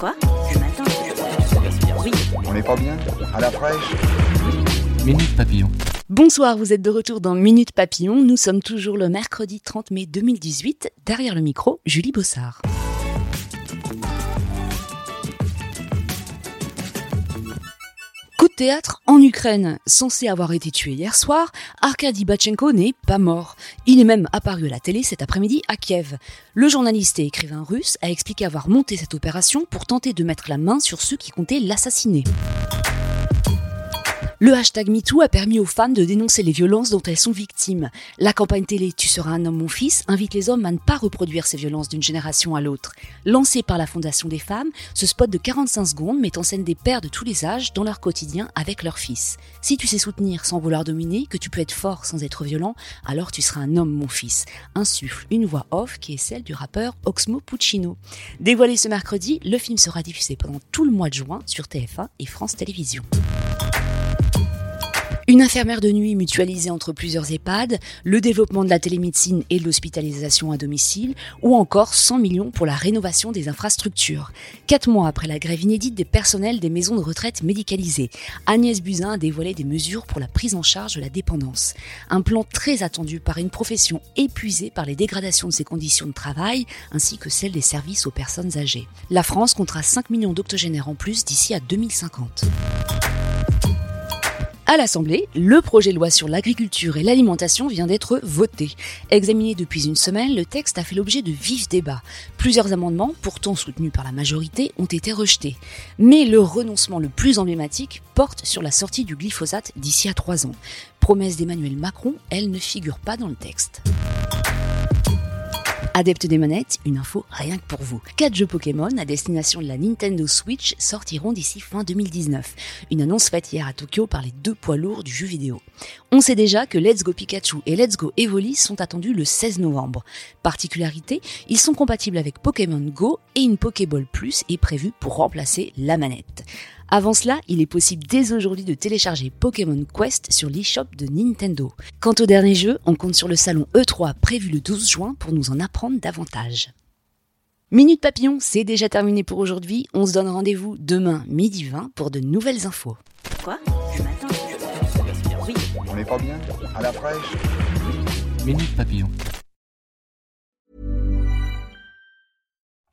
Quoi Ce matin Oui. On n'est pas bien À la fraîche Minute Papillon. Bonsoir, vous êtes de retour dans Minute Papillon. Nous sommes toujours le mercredi 30 mai 2018. Derrière le micro, Julie Bossard. En Ukraine. Censé avoir été tué hier soir, Arkady Batchenko n'est pas mort. Il est même apparu à la télé cet après-midi à Kiev. Le journaliste et écrivain russe a expliqué avoir monté cette opération pour tenter de mettre la main sur ceux qui comptaient l'assassiner. Le hashtag MeToo a permis aux femmes de dénoncer les violences dont elles sont victimes. La campagne télé Tu seras un homme mon fils invite les hommes à ne pas reproduire ces violences d'une génération à l'autre. Lancé par la Fondation des femmes, ce spot de 45 secondes met en scène des pères de tous les âges dans leur quotidien avec leurs fils. Si tu sais soutenir sans vouloir dominer, que tu peux être fort sans être violent, alors tu seras un homme mon fils. Insuffle une voix off qui est celle du rappeur Oxmo Puccino. Dévoilé ce mercredi, le film sera diffusé pendant tout le mois de juin sur TF1 et France Télévisions. Une infirmière de nuit mutualisée entre plusieurs EHPAD, le développement de la télémédecine et de l'hospitalisation à domicile, ou encore 100 millions pour la rénovation des infrastructures. Quatre mois après la grève inédite des personnels des maisons de retraite médicalisées, Agnès Buzyn a dévoilé des mesures pour la prise en charge de la dépendance. Un plan très attendu par une profession épuisée par les dégradations de ses conditions de travail, ainsi que celles des services aux personnes âgées. La France comptera 5 millions d'octogénaires en plus d'ici à 2050. À l'Assemblée, le projet de loi sur l'agriculture et l'alimentation vient d'être voté. Examiné depuis une semaine, le texte a fait l'objet de vifs débats. Plusieurs amendements, pourtant soutenus par la majorité, ont été rejetés. Mais le renoncement le plus emblématique porte sur la sortie du glyphosate d'ici à trois ans. Promesse d'Emmanuel Macron, elle ne figure pas dans le texte. Adepte des manettes, une info rien que pour vous. 4 jeux Pokémon à destination de la Nintendo Switch sortiront d'ici fin 2019. Une annonce faite hier à Tokyo par les deux poids lourds du jeu vidéo. On sait déjà que Let's Go Pikachu et Let's Go Evoli sont attendus le 16 novembre. Particularité, ils sont compatibles avec Pokémon Go et une Pokéball Plus est prévue pour remplacer la manette. Avant cela, il est possible dès aujourd'hui de télécharger Pokémon Quest sur l'eShop de Nintendo. Quant au dernier jeu, on compte sur le salon E3 prévu le 12 juin pour nous en apprendre davantage. Minute Papillon, c'est déjà terminé pour aujourd'hui. On se donne rendez-vous demain midi 20 pour de nouvelles infos. Quoi? Matin Oui. On n'est pas bien? À la fraîche? Minute Papillon.